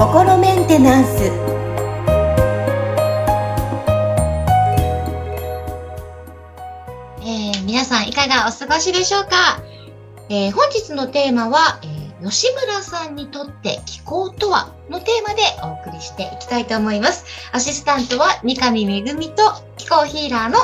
心メンテナンスえー皆さんいかがお過ごしでしょうか、えー本日のテーマは、えー吉村さんにとって気候とはのテーマでお送りしていきたいと思います。アシスタントは三上恵と気候ヒーラーの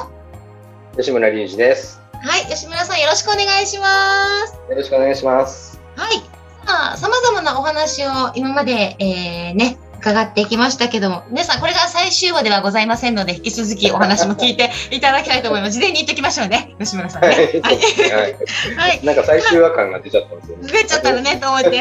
吉村隆二です。はい、吉村さんよろしくお願いします。よろしくお願いします。はい。さあ、様々なお話を今まで、えー、ね、伺っていきましたけども、皆さんこれが最終話ではございませんので、引き続きお話も聞いて いただきたいと思います。事前に言っておきましょうね、吉村さんね。はい。はい。はいはい。なんか最終話感が出ちゃったんですよね。出ちゃったのね と思って、はい。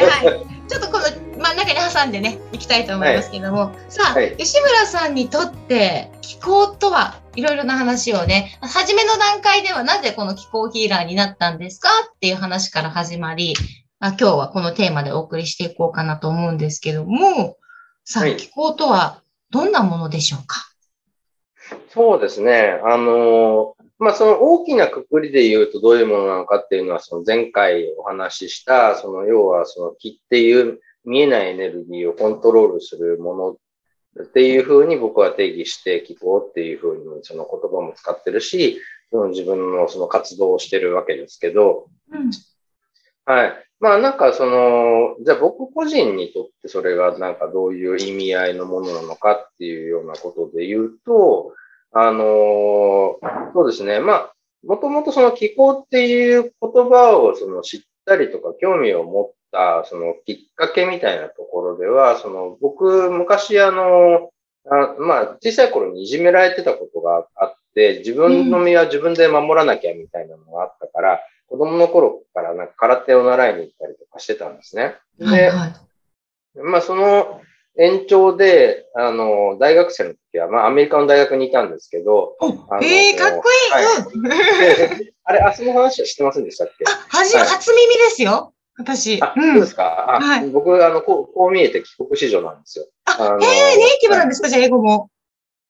ちょっとこの真ん中に挟んでね、いきたいと思いますけども、さあ、はい吉村さんにとって気候とはいろいろな話をね、初めの段階ではなぜこの気候ヒーラーになったんですかっていう話から始まり、あ今日はこのテーマでお送りしていこうかなと思うんですけども、さあ、はい気候とはどんなものでしょうか？そうですね。あのーまあ、その大きなくくりで言うとどういうものなのかっていうのは、その前回お話しした、その要はその気っていう見えないエネルギーをコントロールするものっていうふうに僕は定義して気候っていうふうにその言葉も使ってるし、その自分のその活動をしてるわけですけど、うん。はい。まあなんかその、じゃあ僕個人にとってそれがなんかどういう意味合いのものなのかっていうようなことで言うと、あのそうですね。まあ、もともとその気候っていう言葉をその知ったりとか興味を持ったそのきっかけみたいなところでは、その僕昔あの、あまあ小さい頃にいじめられてたことがあって、自分の身は自分で守らなきゃみたいなのがあったから、子供の頃からなんか空手を習いに行ったりとかしてたんですね。で、はいはい。ままあその延長で、あの、大学生の時は、まあアメリカの大学にいたんですけど、おあのえー、かっこいい、うん。あれ、あ、その話は知ってませんでしたっけ？あ、はじ、はい初耳ですよ。私。あ、うんそうですか。あはい僕、あのこう、こう見えて帰国子女なんですよ。あ、のえー、ネイティブなんですか？じゃあ英語も。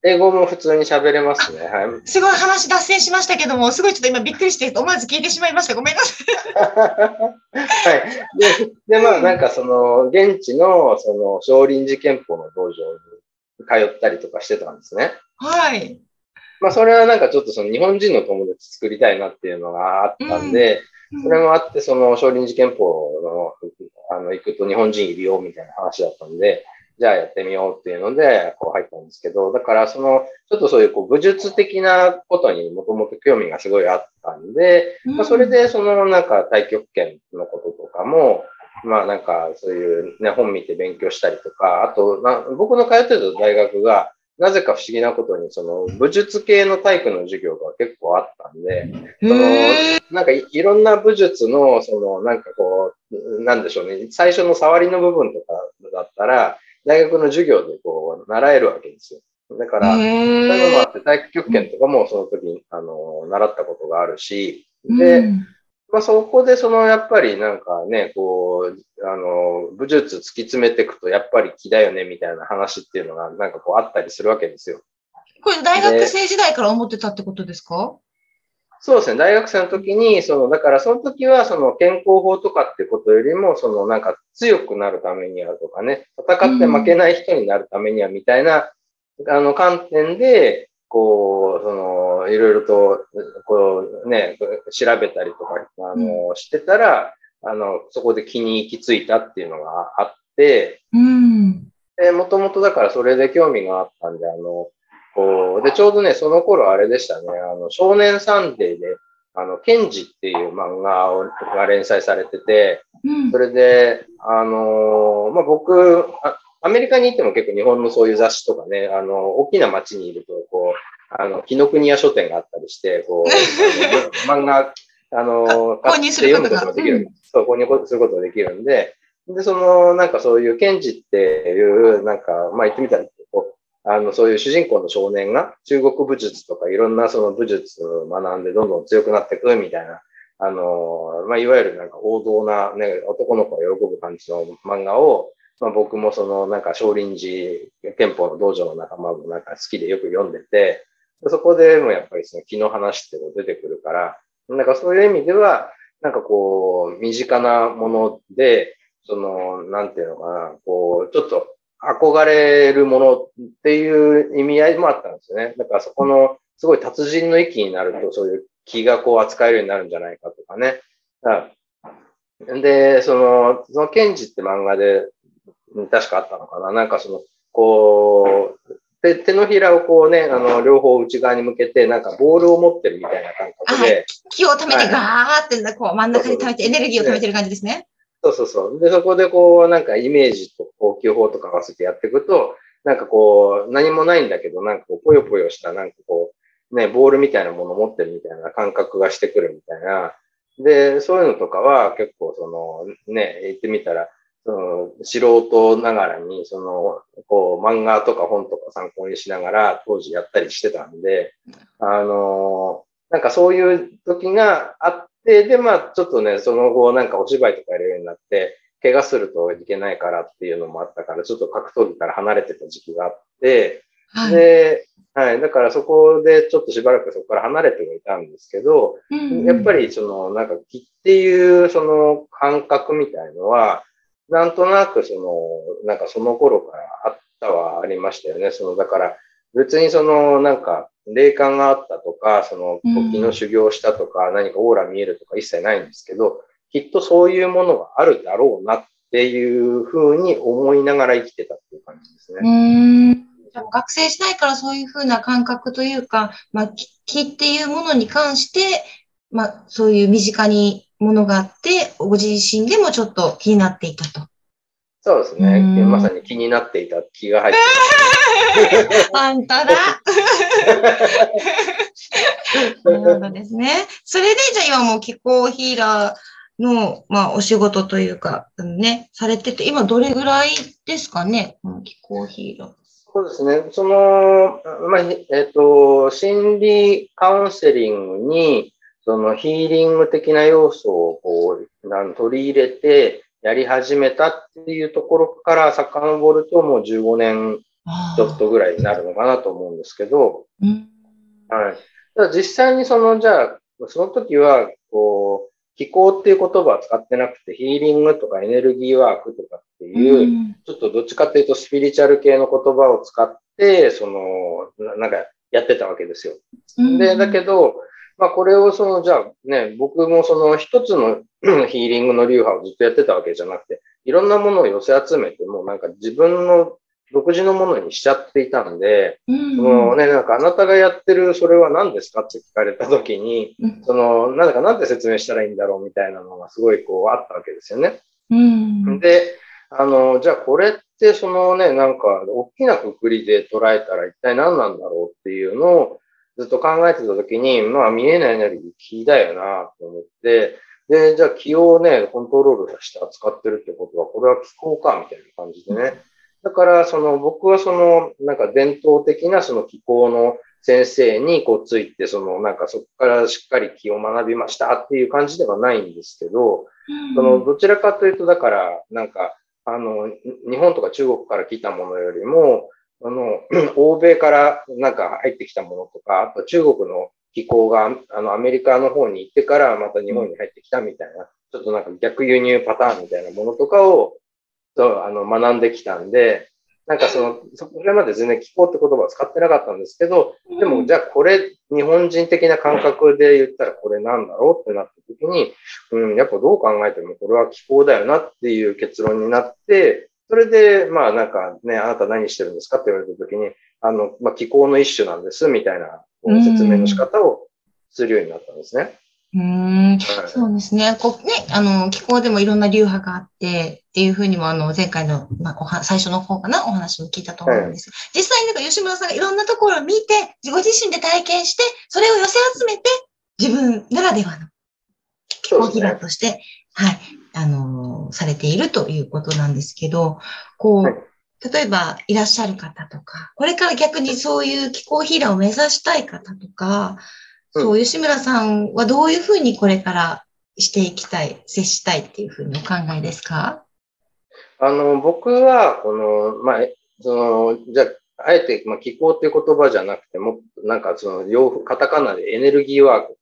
英語も普通に喋れますね。はい。すごい話脱線しましたけども、すごいちょっと今びっくりして、思わず聞いてしまいました。ごめんなさい。はい。で、で、まあ、なんかその、現地の、その、少林寺拳法の道場に通ったりとかしてたんですね。はい。まあ、それはなんかちょっとその日本人の友達作りたいなっていうのがあったんで、それもあって、その少林寺拳法の、あの、行くと日本人いるよみたいな話だったんで、じゃあやってみようっていうので、こう入ったんですけど、だからその、ちょっとそういうこう武術的なことにもともと興味がすごいあったんで、まあ、それ、でそのなんか太極拳のこととかも、まあなんかそういうね、本見て勉強したりとか、あとな、僕の通ってた大学が、なぜか不思議なことに、その武術系の体育の授業が結構あったんで、そのなんかいいろんな武術の、そのなんかこう、なんでしょうね、最初の触りの部分とかだったら、大学の授業でこう、習えるわけですよ。だから、そういうのもあって、太極拳とかもその時に、あの、習ったことがあるし、で、うんまあそこでそのやっぱりなんかね、こう、あの、武術突き詰めていくとやっぱり気だよねみたいな話っていうのがなんかこうあったりするわけですよ。これ大学生時代から思ってたってことですか？そうですね。大学生の時に、その、だからその時はその健康法とかってことよりも、そのなんか強くなるためにはとかね、戦って負けない人になるためにはみたいな、あの観点で、こう、その、いろいろと、こうね、調べたりとか、あの、してたら、あの、そこで気に行き着いたっていうのがあって、うん。で、もともとだからそれで興味があったんで、あの、こう、で、ちょうどね、その頃あれでしたね、あの、少年サンデーで、あの、ケンジっていう漫画をが連載されてて、うん。それで、あのまあ、僕あ、アメリカに行っても結構日本のそういう雑誌とかね、あの、大きな街にいると、こう、あの、紀ノ国屋書店があったりして、こう、漫画、あの、購入することが買って読むことができる。そう、購入することができるんで、で、その、なんかそういう、ケンジっていう、なんか、まあ、言ってみたら、こうあの、そういう主人公の少年が中国武術とかいろんなその武術を学んでどんどん強くなっていくみたいな、あの、まあ、いわゆるなんか王道なね、男の子が喜ぶ感じの漫画を、まあ、僕もそのなんか少林寺憲法の道場の仲間もなんか好きでよく読んでて、そこでもやっぱりその気の話っていうの出てくるから、なんかそういう意味では、なんかこう、身近なもので、その、なんていうのかな、こう、ちょっと憧れるものっていう意味合いもあったんですよね。だからそこの、すごい達人の域になると、そういう気がこう扱えるようになるんじゃないかとかね。で、その、そのケンジって漫画で、確かあったのかな。なんかその、こう、手手のひらをこうね、あの、両方内側に向けて、なんかボールを持ってるみたいな感覚で。気を溜めてガーって、こう真ん中に溜めて、エネルギーを溜めてる感じですね。そうそうそう。で、そこでこう、なんかイメージと高級法とか合わせてやっていくと、なんかこう、何もないんだけど、なんかこう、ぽよぽよした、なんかこう、ね、ボールみたいなもの持ってるみたいな感覚がしてくるみたいな。で、そういうのとかは結構その、ね、言ってみたら、その素人ながらに、その、こう、漫画とか本とか参考にしながら当時やったりしてたんで、あの、なんかそういう時があって、で、まあ、ちょっとね、その後なんかお芝居とかやるようになって、怪我するといけないからっていうのもあったから、ちょっと格闘技から離れてた時期があって、はい、で、はい。だからそこでちょっとしばらくそこから離れてはいたんですけど、うんうん、やっぱりその、なんか気っていうその感覚みたいのは、なんとなくその、なんかその頃からあったはありましたよね。その、だから別にその、なんか霊感があったとか、その、時の修行したとか、何かオーラ見えるとか一切ないんですけど、きっとそういうものがあるだろうなっていうふうに思いながら生きてたっていう感じですね。学生時代からそういうふうな感覚というか、まあ、気っていうものに関して、まあ、そういう身近にものがあって、ご自身でもちょっと気になっていたと。そうですね。まさに気になっていた気が入ってる。本当だ。なるほどですね。それで、じゃあ今もう気候ヒーラーの、まあ、お仕事というか、ね、されてて、今どれぐらいですかね、この気候ヒーラー。そうですね。その、まあ、えっ、ー、と、心理カウンセリングに、そのヒーリング的な要素をこう取り入れてやり始めたっていうところから遡るともう15年ちょっとぐらいになるのかなと思うんですけど、はい。ただ実際にその、じゃあ、その時は、こう、気候っていう言葉は使ってなくて、ヒーリングとかエネルギーワークとかっていう、ちょっとどっちかっていうとスピリチュアル系の言葉を使って、その、なんかやってたわけですよ。で、だけど、まあこれをその、じゃあね、僕もその一つの ヒーリングの流派をずっとやってたわけじゃなくて、いろんなものを寄せ集めて、もうなんか自分の独自のものにしちゃっていたんで、うん、そのね、なんかあなたがやってるそれは何ですかって聞かれた時に、うん、その、なんかなんて説明したらいいんだろうみたいなのがすごいこうあったわけですよね。うん、で、あの、じゃあこれってそのね、なんか大きなくくりで捉えたら一体何なんだろうっていうのをずっと考えてた時に、まあ見えないエネルギー気だよなと思って、で、じゃあ気をね、コントロールして扱ってるってことは、これは気候かみたいな感じでね。だから、その、僕はその、なんか伝統的なその気候の先生にこうついて、その、なんかそこからしっかり気を学びましたっていう感じではないんですけど、その、どちらかというと、だから、なんか、あの、日本とか中国から来たものよりも、あの、欧米からなんか入ってきたものとか、あと中国の気候が、あの、アメリカの方に行ってからまた日本に入ってきたみたいな、ちょっとなんか逆輸入パターンみたいなものとかを、と、あの、学んできたんで、なんかその、それまで全然気候って言葉を使ってなかったんですけど、でもじゃあこれ、日本人的な感覚で言ったらこれなんだろうってなった時に、うん、やっぱどう考えてもこれは気候だよなっていう結論になって、それで、まあなんかね、あなた何してるんですかって言われた時に、あの、まあ気候の一種なんです、みたいな説明の仕方をするようになったんですね。うん、そうですね。こうね、あの、気候でもいろんな流派があって、っていうふうにも、あの、前回の、まあ、おは、最初の方かな、お話も聞いたと思うんです。はい、実際になんか吉村さんがいろんなところを見て、ご自身で体験して、それを寄せ集めて、自分ならではの気候ヒラとして、ね、はい、あの、されているということなんですけど、こう、はい。例えばいらっしゃる方とか、これから逆にそういう気候ヒーラーを目指したい方とか、そう、吉村さんはどういうふうにこれからしていきたい、接したいっていうふうにお考えですか？あの、僕は、この、まあ、その、じゃあ、あえて、まあ、気候っていう言葉じゃなくても、なんかその、両方、カタカナでエネルギーワーク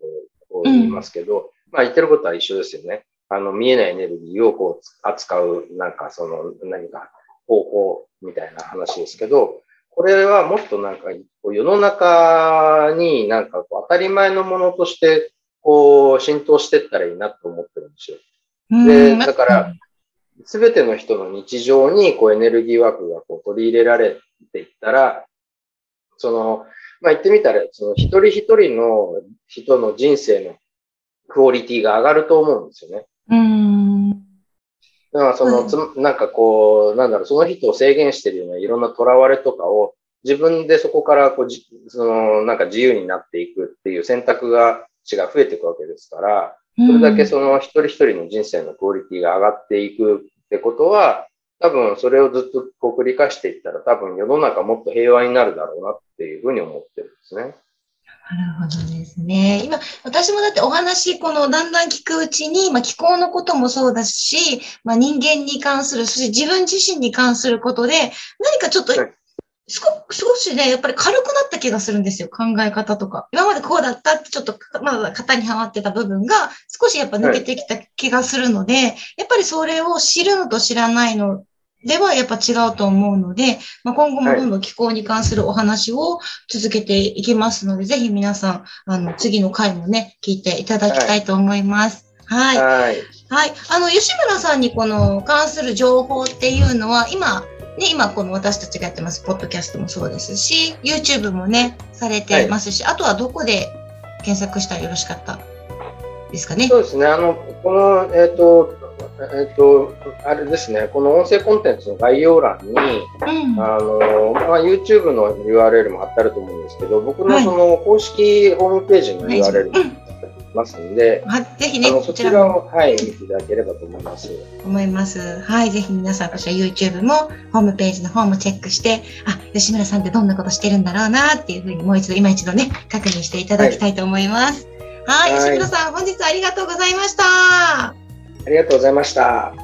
と言いますけど、うん、まあ言ってることは一緒ですよね。あの、見えないエネルギーをこう扱う、なんかその何か方法みたいな話ですけど、これはもっとなんか世の中になんかこう当たり前のものとしてこう浸透していったらいいなと思ってるんですよ。で、だから、すべての人の日常にこうエネルギー枠がこう取り入れられていったら、その、まあ、言ってみたら、その一人一人の人の人生のクオリティが上がると思うんですよね。うん。だからその、つなんかこう、なんだろう、その人を制限してるようないろんな囚われとかを自分でそこからこうじ、その、なんか自由になっていくっていう選択が、値が増えていくわけですから、それだけその一人一人の人生のクオリティが上がっていくってことは、多分それをずっとこう繰り返していったら多分世の中もっと平和になるだろうなっていうふうに思ってるんですね。なるほどですね。今、私もだってお話、このだんだん聞くうちに、まあ、気候のこともそうだし、まあ、人間に関する、そして自分自身に関することで、何かちょっと、少しね、やっぱり軽くなった気がするんですよ、考え方とか。今までこうだったってちょっとまだ型にはまってた部分が少しやっぱ抜けてきた気がするので、はい、やっぱりそれを知るのと知らないのではやっぱ違うと思うので、まあ、今後もどんどん気候に関するお話を続けていきますので、はい、ぜひ皆さん、あの、次の回もね、聞いていただきたいと思います。はい。はい。はい。あの、吉村さんにこの関する情報っていうのは、今、ね、今この私たちがやってます、ポッドキャストもそうですし、YouTube もね、されてますし、はい、あとはどこで検索したらよろしかった？ですかね。そうですね。あの、この、えっ、ー、と、えっと、あれですね、この音声コンテンツの概要欄に、うん、あの、まあ、YouTube の URL も貼ってあると思うんですけど、僕のその公式ホームページの URL も貼ってますんで、はい、ぜひね、そちらを、はい、見ていただければと思います。思います。はい、ぜひ皆さん、こちら YouTube もホームページの方もチェックして、あ、吉村さんってどんなことしてるんだろうなっていうふうにもう一度、今一度ね、確認していただきたいと思います。はい、はい、吉村さん、本日ありがとうございました。ありがとうございました。